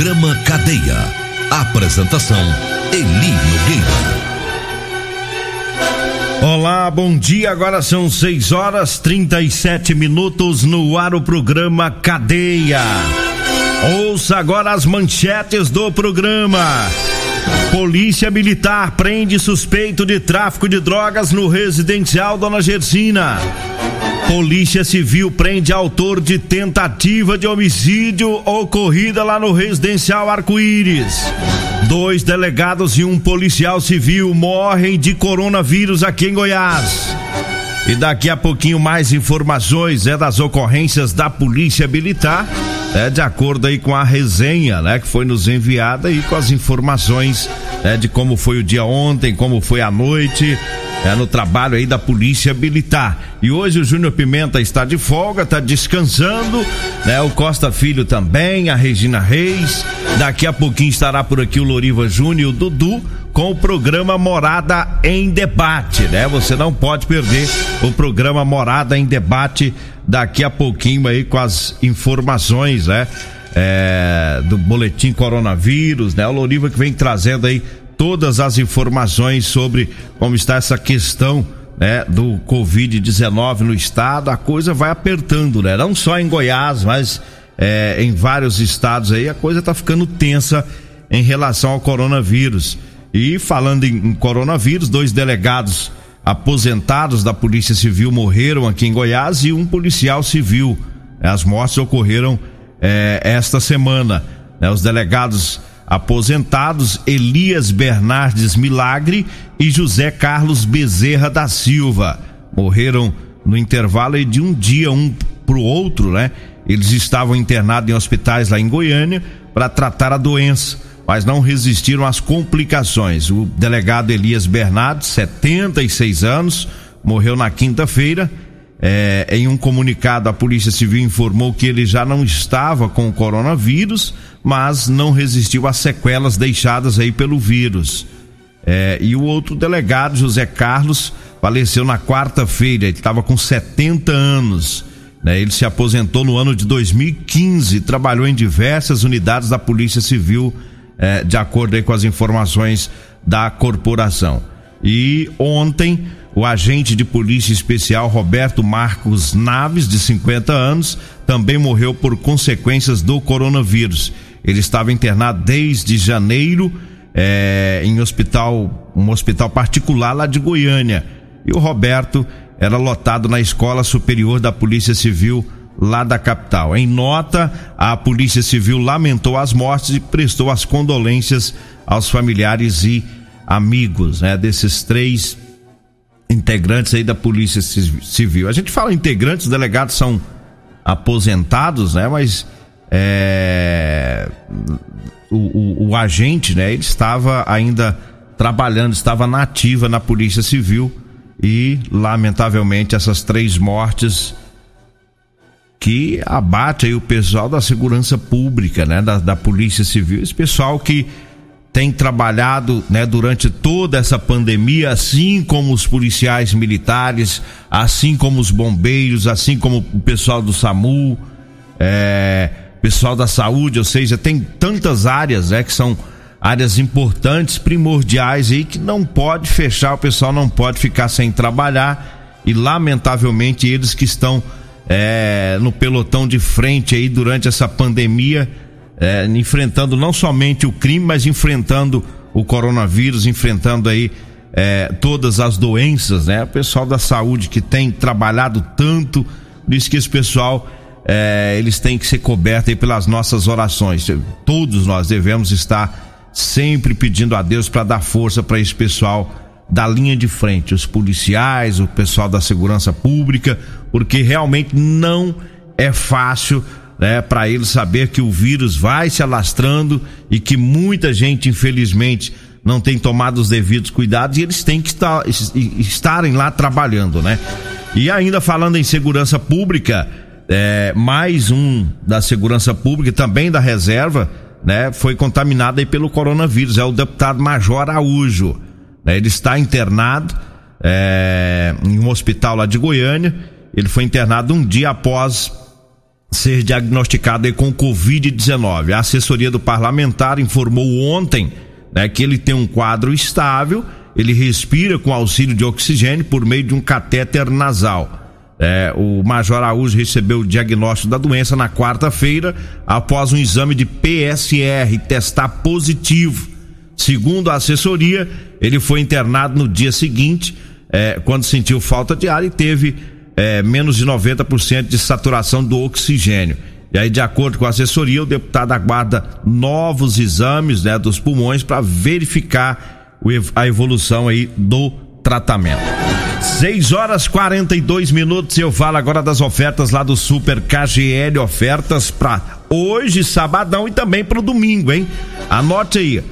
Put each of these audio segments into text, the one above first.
Programa Cadeia. Apresentação: Eli Nogueira. Olá, bom dia. Agora são 6 horas 37 minutos no ar o programa Cadeia. Ouça agora as manchetes do programa. Polícia Militar prende suspeito de tráfico de drogas no residencial Dona Gersina. Polícia Civil prende autor de tentativa de homicídio ocorrida lá no residencial Arco-Íris. Dois delegados e um policial civil morrem de coronavírus aqui em Goiás. E daqui a pouquinho mais informações é das ocorrências da Polícia Militar, é de acordo aí com a resenha, né, que foi nos enviada aí com as informações é, de como foi o dia ontem, como foi a noite, é, no trabalho aí da Polícia Militar. E hoje o Júnior Pimenta está de folga, está descansando, né? O Costa Filho também, a Regina Reis. Daqui a pouquinho estará por aqui o Loriva Júnior e o Dudu com o programa Morada em Debate, né? Você não pode perder o programa Morada em Debate daqui a pouquinho aí com as informações, né? É, do boletim coronavírus, né? O Loriva que vem trazendo aí todas as informações sobre como está essa questão né, do Covid-19 no estado, a coisa vai apertando, né? Não só em Goiás, mas é, em vários estados aí, a coisa está ficando tensa em relação ao coronavírus. E falando em, em coronavírus, dois delegados aposentados da Polícia Civil morreram aqui em Goiás e um policial civil. As mortes ocorreram é, esta semana. Né? Os delegados aposentados Elias Bernardes Milagre e José Carlos Bezerra da Silva. Morreram no intervalo de um dia um para o outro, né? Eles estavam internados em hospitais lá em Goiânia para tratar a doença, mas não resistiram às complicações. O delegado Elias Bernardes, 76 anos, morreu na quinta-feira. É, em um comunicado, a Polícia Civil informou que ele já não estava com o coronavírus, mas não resistiu às sequelas deixadas aí pelo vírus. É, e o outro delegado, José Carlos, faleceu na quarta-feira, ele estava com 70 anos. Né? Ele se aposentou no ano de 2015, trabalhou em diversas unidades da Polícia Civil, é, de acordo com as informações da corporação. E ontem, o agente de polícia especial Roberto Marcos Naves, de 50 anos, também morreu por consequências do coronavírus. Ele estava internado desde janeiro é, em hospital, um hospital particular lá de Goiânia. E o Roberto era lotado na Escola Superior da Polícia Civil lá da capital. Em nota, a Polícia Civil lamentou as mortes e prestou as condolências aos familiares e amigos né, desses três integrantes aí da Polícia Civil. A gente fala integrantes, os delegados são aposentados, né? Mas é, o, o, o, agente, né? Ele estava ainda trabalhando, estava nativa na Polícia Civil e, lamentavelmente, essas três mortes que abate aí o pessoal da segurança pública, né? Da, da Polícia Civil, esse pessoal que tem trabalhado né, durante toda essa pandemia, assim como os policiais militares, assim como os bombeiros, assim como o pessoal do SAMU, é, pessoal da saúde, ou seja, tem tantas áreas né, que são áreas importantes, primordiais aí que não pode fechar, o pessoal não pode ficar sem trabalhar e lamentavelmente eles que estão é, no pelotão de frente aí durante essa pandemia, é, enfrentando não somente o crime, mas enfrentando o coronavírus, enfrentando aí é, todas as doenças, né? O pessoal da saúde que tem trabalhado tanto, diz que esse pessoal é, eles têm que ser cobertos aí pelas nossas orações. Todos nós devemos estar sempre pedindo a Deus para dar força para esse pessoal da linha de frente, os policiais, o pessoal da segurança pública, porque realmente não é fácil né, para ele saber que o vírus vai se alastrando e que muita gente, infelizmente, não tem tomado os devidos cuidados e eles têm que estar, estarem lá trabalhando, né? E ainda falando em segurança pública, é, mais um da segurança pública, também da reserva, né, foi contaminado aí pelo coronavírus, é o deputado Major Araújo. Né, ele está internado é, em um hospital lá de Goiânia. Ele foi internado um dia após ser diagnosticado com Covid-19. A assessoria do parlamentar informou ontem né, que ele tem um quadro estável, ele respira com auxílio de oxigênio por meio de um catéter nasal. É, o Major Araújo recebeu o diagnóstico da doença na quarta-feira, após um exame de PSR testar positivo. Segundo a assessoria, ele foi internado no dia seguinte, é, quando sentiu falta de ar e teve é, menos de 90% de saturação do oxigênio. E aí, de acordo com a assessoria, o deputado aguarda novos exames né, dos pulmões para verificar a evolução aí do tratamento. 6 horas 42 minutos. Eu falo agora das ofertas lá do Super KGL, ofertas para hoje, sabadão e também para o domingo, hein? Anote aí.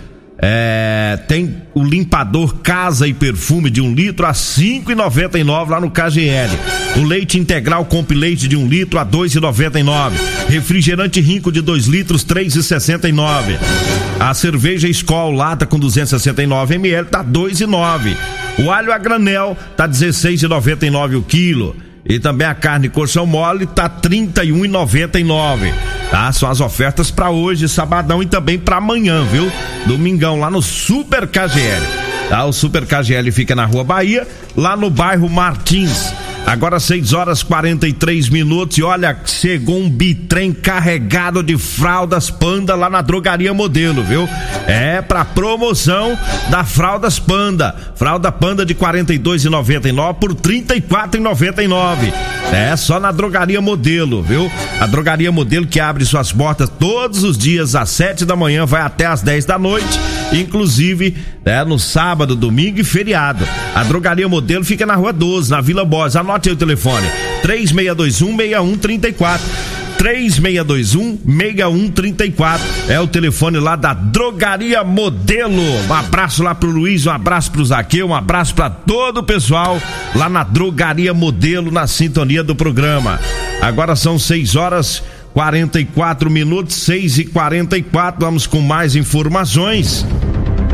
É, tem o limpador casa e perfume de um litro a cinco e noventa nove lá no KGL. O leite integral com leite de um litro a dois e noventa nove. Refrigerante Rinco de dois litros três e sessenta. A cerveja Skol lata com 269 ml tá dois e nove. O alho a granel tá dezesseis e noventa nove o quilo. E também a carne colchão mole tá e nove tá? São as ofertas para hoje, sabadão e também para amanhã, viu? Domingão lá no Super KGL. Tá? O Super KGL fica na Rua Bahia, lá no bairro Martins. Agora 6 horas 43 minutos e olha, chegou um bitrem carregado de fraldas panda lá na drogaria modelo, viu? É pra promoção da fraldas panda. Fralda panda de 42,99 por 34,99. É só na drogaria modelo, viu? A drogaria modelo que abre suas portas todos os dias às 7 da manhã, vai até às 10 da noite, inclusive né, no sábado, domingo e feriado. A drogaria modelo fica na rua 12, na Vila Borges. Anote aí o telefone: 3621 6134. 3621 6134 é o telefone lá da Drogaria Modelo. Um abraço lá pro Luiz, um abraço pro Zaqueu, um abraço para todo o pessoal lá na Drogaria Modelo na sintonia do programa. Agora são 6 horas 44 minutos, 6 e 44 Vamos com mais informações.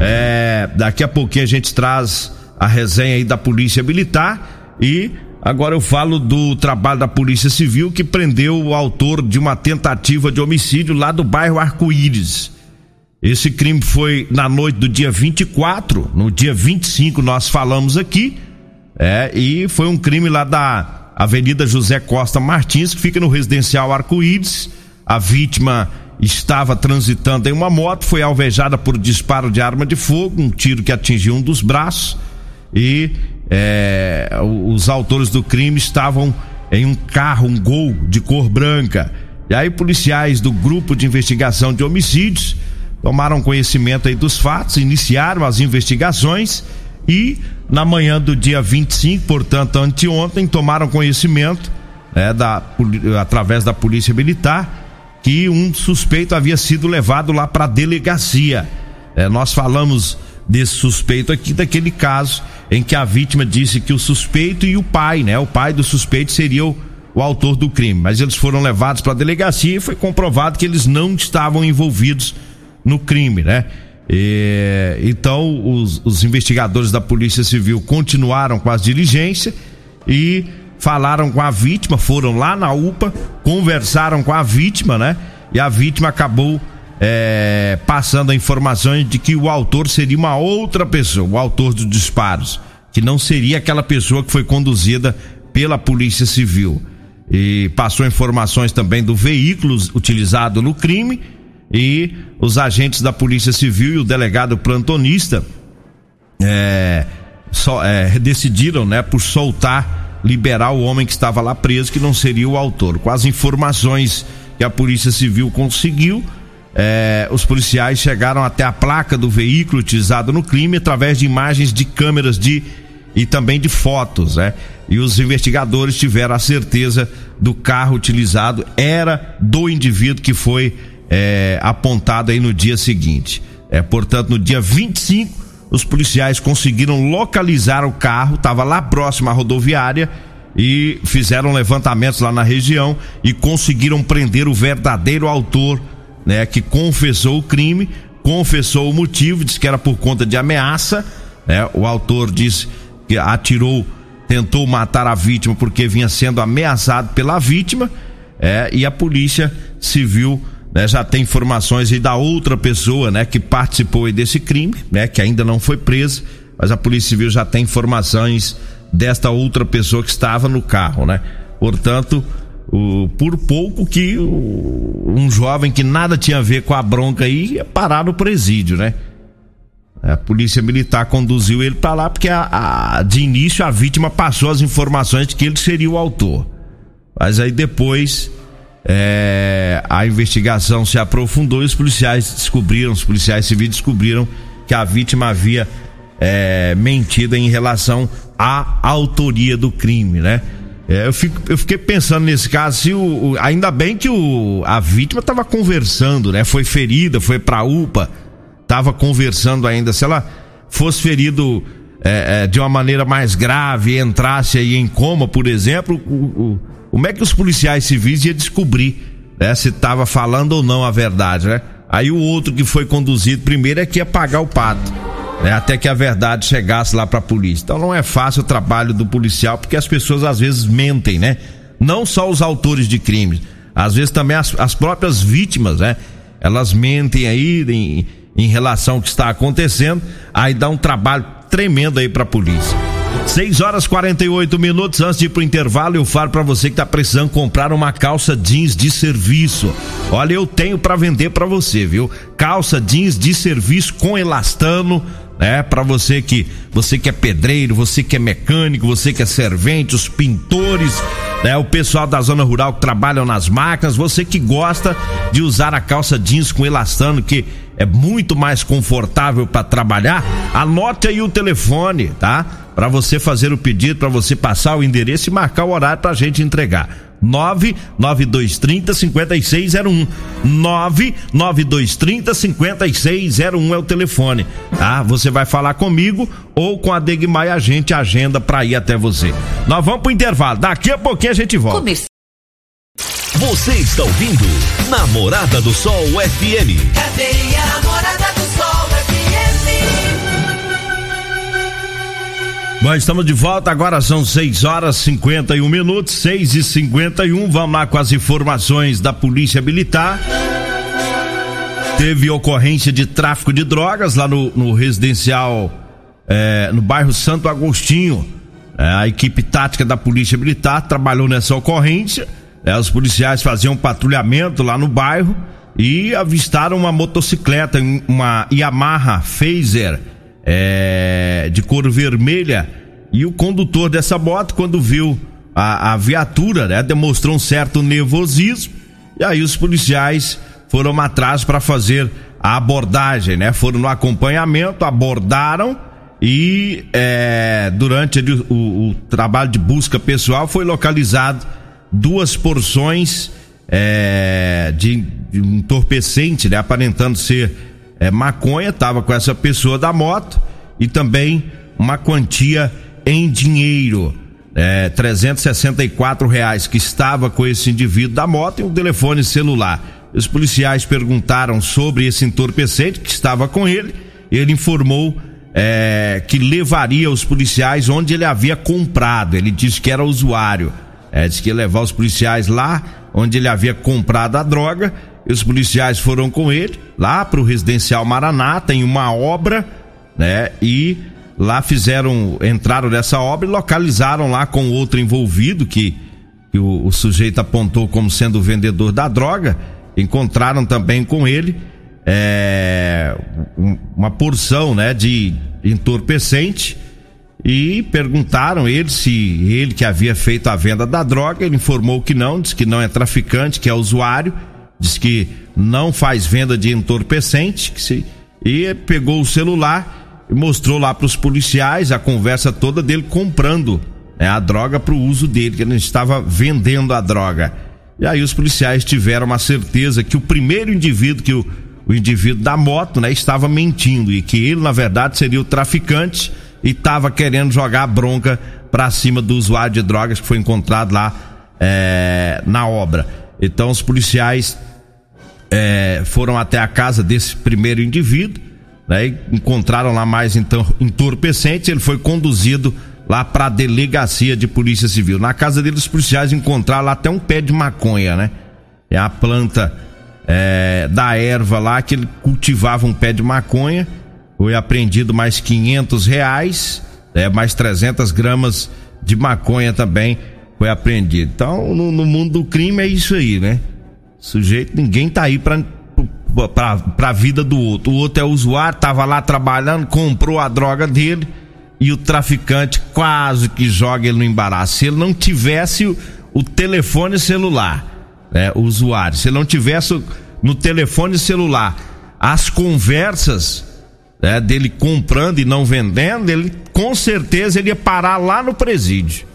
É, daqui a pouquinho a gente traz a resenha aí da Polícia Militar e Agora eu falo do trabalho da Polícia Civil que prendeu o autor de uma tentativa de homicídio lá do bairro Arco-Íris. Esse crime foi na noite do dia 24, no dia 25 nós falamos aqui, é, e foi um crime lá da Avenida José Costa Martins, que fica no residencial Arco-Íris. A vítima estava transitando em uma moto, foi alvejada por disparo de arma de fogo, um tiro que atingiu um dos braços e é, os autores do crime estavam em um carro, um gol de cor branca. E aí policiais do grupo de investigação de homicídios tomaram conhecimento aí dos fatos, iniciaram as investigações e na manhã do dia 25, portanto anteontem, tomaram conhecimento né, da, através da polícia militar que um suspeito havia sido levado lá para a delegacia. É, nós falamos desse suspeito aqui, daquele caso em que a vítima disse que o suspeito e o pai, né? O pai do suspeito seria o, o autor do crime. Mas eles foram levados para a delegacia e foi comprovado que eles não estavam envolvidos no crime, né? E, então os, os investigadores da Polícia Civil continuaram com as diligências e falaram com a vítima, foram lá na UPA, conversaram com a vítima, né? E a vítima acabou é, passando a informações de que o autor seria uma outra pessoa, o autor dos disparos, que não seria aquela pessoa que foi conduzida pela Polícia Civil. E passou informações também do veículo utilizado no crime e os agentes da Polícia Civil e o delegado plantonista é, é, decidiram, né, por soltar, liberar o homem que estava lá preso, que não seria o autor. Com as informações que a Polícia Civil conseguiu, é, os policiais chegaram até a placa do veículo utilizado no crime através de imagens de câmeras de e também de fotos, né? E os investigadores tiveram a certeza do carro utilizado era do indivíduo que foi é, apontado aí no dia seguinte. É, portanto, no dia 25, os policiais conseguiram localizar o carro, estava lá próximo à rodoviária e fizeram levantamentos lá na região e conseguiram prender o verdadeiro autor, né, que confessou o crime, confessou o motivo, disse que era por conta de ameaça, né? O autor disse que atirou, tentou matar a vítima porque vinha sendo ameaçado pela vítima, é, e a polícia civil né, já tem informações aí da outra pessoa, né, que participou desse crime, né, que ainda não foi presa, mas a polícia civil já tem informações desta outra pessoa que estava no carro, né? Portanto, por pouco que um jovem que nada tinha a ver com a bronca aí ia parar no presídio, né? A polícia militar conduziu ele para lá porque a, a, de início a vítima passou as informações de que ele seria o autor. Mas aí depois é, a investigação se aprofundou e os policiais descobriram, os policiais civis descobriram que a vítima havia é, mentido em relação à autoria do crime, né? É, eu, fico, eu fiquei pensando nesse caso, se o, o ainda bem que o, a vítima estava conversando, né? Foi ferida, foi pra UPA, estava conversando ainda. Se ela fosse ferido é, é, de uma maneira mais grave, entrasse aí em coma, por exemplo, o, como é que os policiais civis iam descobrir né, se estava falando ou não a verdade, né? Aí o outro que foi conduzido primeiro é que ia pagar o pato né, até que a verdade chegasse lá para a polícia. Então não é fácil o trabalho do policial, porque as pessoas às vezes mentem, né? Não só os autores de crimes, às vezes também as, as próprias vítimas, né? Elas mentem aí em, em relação ao que está acontecendo, aí dá um trabalho tremendo aí para a polícia. 6 horas 48 minutos antes de ir pro intervalo, eu falo para você que tá precisando comprar uma calça jeans de serviço. Olha, eu tenho para vender para você, viu? Calça jeans de serviço com elastano né? Para você que você que é pedreiro, você que é mecânico, você que é servente, os pintores, né? O pessoal da zona rural que trabalham nas máquinas, você que gosta de usar a calça jeans com elastano que é muito mais confortável para trabalhar, anote aí o telefone, tá? Para você fazer o pedido, para você passar o endereço e marcar o horário para a gente entregar. 99230 5601. 99230 5601 é o telefone, tá? Você vai falar comigo ou com a Degmai a gente agenda para ir até você. Nós vamos pro intervalo. Daqui a pouquinho a gente volta. Comece... Você está ouvindo Namorada do Sol FM. Cadê a Namorada Bom, estamos de volta, agora são 6 horas 51 minutos, 6 e 51 Vamos lá com as informações da Polícia Militar. Teve ocorrência de tráfico de drogas lá no, no residencial, é, no bairro Santo Agostinho. É, a equipe tática da Polícia Militar trabalhou nessa ocorrência. É, os policiais faziam patrulhamento lá no bairro e avistaram uma motocicleta, uma Yamaha Phaser é, de cor vermelha e o condutor dessa moto, quando viu a, a viatura, né, demonstrou um certo nervosismo e aí os policiais foram atrás para fazer a abordagem, né? Foram no acompanhamento, abordaram e é, durante o, o, o, trabalho de busca pessoal foi localizado duas porções é, de, de entorpecente, né? Aparentando ser é, maconha, estava com essa pessoa da moto e também uma quantia em dinheiro. É, 364 reais que estava com esse indivíduo da moto e um telefone celular. Os policiais perguntaram sobre esse entorpecente que estava com ele. Ele informou é, que levaria os policiais onde ele havia comprado. Ele disse que era usuário. É, disse que ia levar os policiais lá onde ele havia comprado a droga os policiais foram com ele lá para o residencial Maranata em uma obra, né? E lá fizeram, entraram nessa obra e localizaram lá com outro envolvido que, que o, o, sujeito apontou como sendo o vendedor da droga. Encontraram também com ele é, uma porção, né? De entorpecente e perguntaram ele se ele que havia feito a venda da droga. Ele informou que não, disse que não é traficante, que é usuário diz que não faz venda de entorpecente que se, e pegou o celular e mostrou lá para os policiais a conversa toda dele comprando né, a droga para o uso dele, que ele estava vendendo a droga. E aí os policiais tiveram uma certeza que o primeiro indivíduo que o, o indivíduo da moto, né, estava mentindo e que ele na verdade seria o traficante e estava querendo jogar bronca para cima do usuário de drogas que foi encontrado lá é, na obra. Então os policiais é, foram até a casa desse primeiro indivíduo, né, encontraram lá mais então entorpecentes. Ele foi conduzido lá para a delegacia de polícia civil. Na casa dele os policiais encontraram lá até um pé de maconha, né? É a planta é, da erva lá que ele cultivava um pé de maconha. Foi apreendido mais 500 reais, é, mais 300 gramas de maconha também foi apreendido. Então, no, no, mundo do crime é isso aí, né? Sujeito, ninguém tá aí pra, pra, pra vida do outro. O outro é usuário, tava lá trabalhando, comprou a droga dele e o traficante quase que joga ele no embaraço. Se ele não tivesse o, o telefone celular, né, o usuário, se ele não tivesse no telefone celular as conversas né, dele comprando e não vendendo, ele com certeza ele ia parar lá no presídio.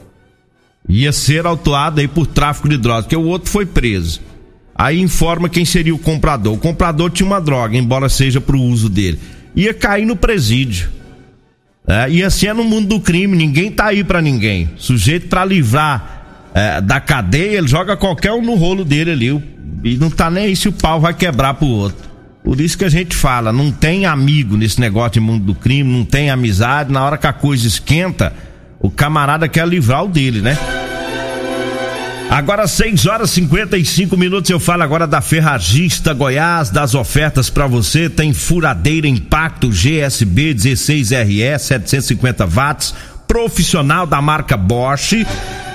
Ia ser autuado aí por tráfico de drogas, porque o outro foi preso. Aí informa quem seria o comprador. O comprador tinha uma droga, embora seja para o uso dele. Ia cair no presídio. É, e assim é no mundo do crime, ninguém tá aí para ninguém. Sujeito para livrar é, da cadeia, ele joga qualquer um no rolo dele ali. E não tá nem aí se o pau vai quebrar pro outro. Por isso que a gente fala, não tem amigo nesse negócio de mundo do crime, não tem amizade. Na hora que a coisa esquenta, o camarada quer livrar o dele, né? Agora 6 horas e 55 minutos, eu falo agora da Ferragista Goiás, das ofertas para você, tem furadeira impacto GSB 16RE 750 watts, profissional da marca Bosch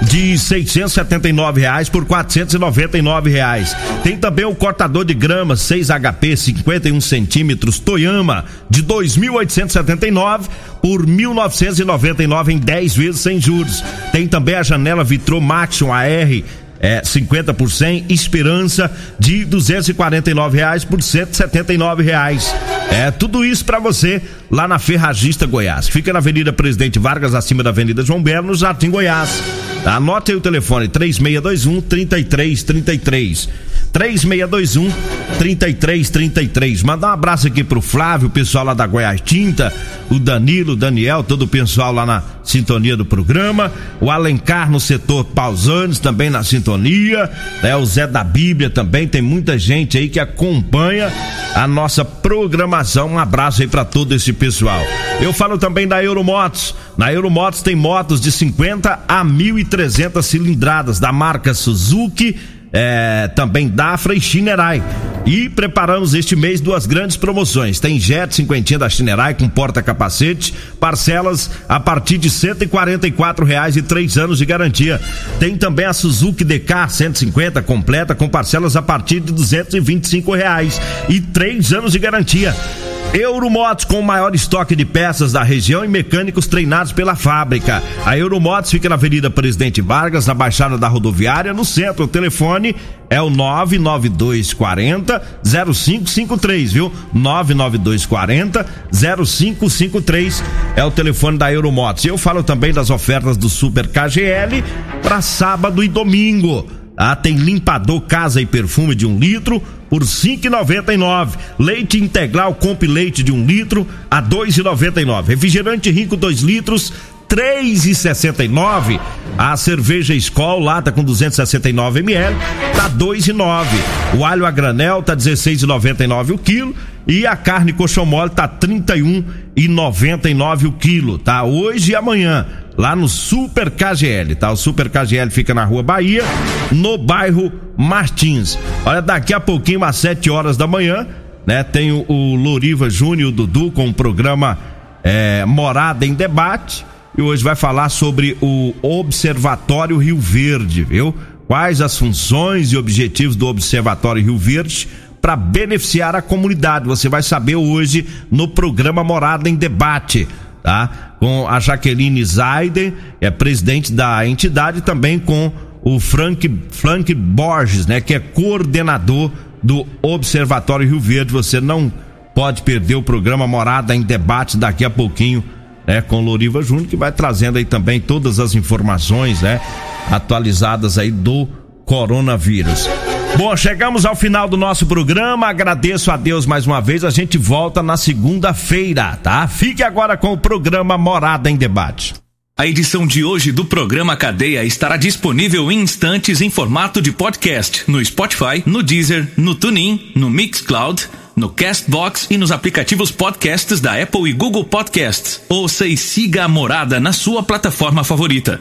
de 679 reais por 499 reais. Tem também o cortador de grama 6 HP 51 centímetros Toyama de 2.879 por 1.999 em 10 vezes sem juros. Tem também a janela Vitro Maxion AR é, 50 por 100, Esperança de 249 reais por 179 reais. É tudo isso para você lá na Ferragista Goiás. Fica na Avenida Presidente Vargas, acima da Avenida João Belo, no Jardim Goiás. Anote aí o telefone 3621 3333. 3621 3333. Mandar um abraço aqui pro Flávio, o pessoal lá da Goiás Tinta, o Danilo, o Daniel, todo o pessoal lá na sintonia do programa, o Alencar no setor Pausanes também na sintonia, né? O Zé da Bíblia também, tem muita gente aí que acompanha a nossa programação. Um abraço aí para todo esse pessoal. Eu falo também da Euromotos. Na Euromotos tem motos de 50 a 1.300 cilindradas da marca Suzuki é, também Dafra e Chinerai. E preparamos este mês duas grandes promoções. Tem Jet cinquentinha da Chinerai com porta-capacete, parcelas a partir de e reais e três anos de garantia. Tem também a Suzuki DK 150 completa com parcelas a partir de e reais e três anos de garantia. Euromotos com o maior estoque de peças da região e mecânicos treinados pela fábrica. A Euromotos fica na Avenida Presidente Vargas, na Baixada da Rodoviária, no centro. O telefone é o 99240 0553, viu? 99240 0553 é o telefone da Euromotos. Eu falo também das ofertas do Super KGL para sábado e domingo. Ah, tem limpador casa e perfume de um litro por 5,99. Leite integral Comp Leite de um litro a 2,99. Refrigerante rico 2 litros 3,69. A cerveja Skol lata com 269 ml tá 2,9. O alho a granel tá 16,99 o quilo e a carne coxão mole tá 31,99 o quilo, tá? Hoje e amanhã lá no Super KGL, tá? O Super KGL fica na Rua Bahia, no bairro Martins. Olha, daqui a pouquinho, às 7 horas da manhã, né? Tem o, Loriva Júnior Dudu com o programa é, Morada em Debate. E hoje vai falar sobre o Observatório Rio Verde, viu? Quais as funções e objetivos do Observatório Rio Verde para beneficiar a comunidade. Você vai saber hoje no programa Morada em Debate tá? Com a Jaqueline Zaiden, é presidente da entidade, também com o Frank, Frank Borges, né? Que é coordenador do Observatório Rio Verde. Você não pode perder o programa Morada em Debate daqui a pouquinho, né, com Loriva Júnior, que vai trazendo aí também todas as informações, né, atualizadas aí do coronavírus. Bom, chegamos ao final do nosso programa. Agradeço a Deus mais uma vez. A gente volta na segunda-feira, tá? Fique agora com o programa Morada em Debate. A edição de hoje do programa Cadeia estará disponível em instantes em formato de podcast no Spotify, no Deezer, no TuneIn, no Mixcloud, no Castbox e nos aplicativos podcasts da Apple e Google Podcasts. Ouça e siga a Morada na sua plataforma favorita.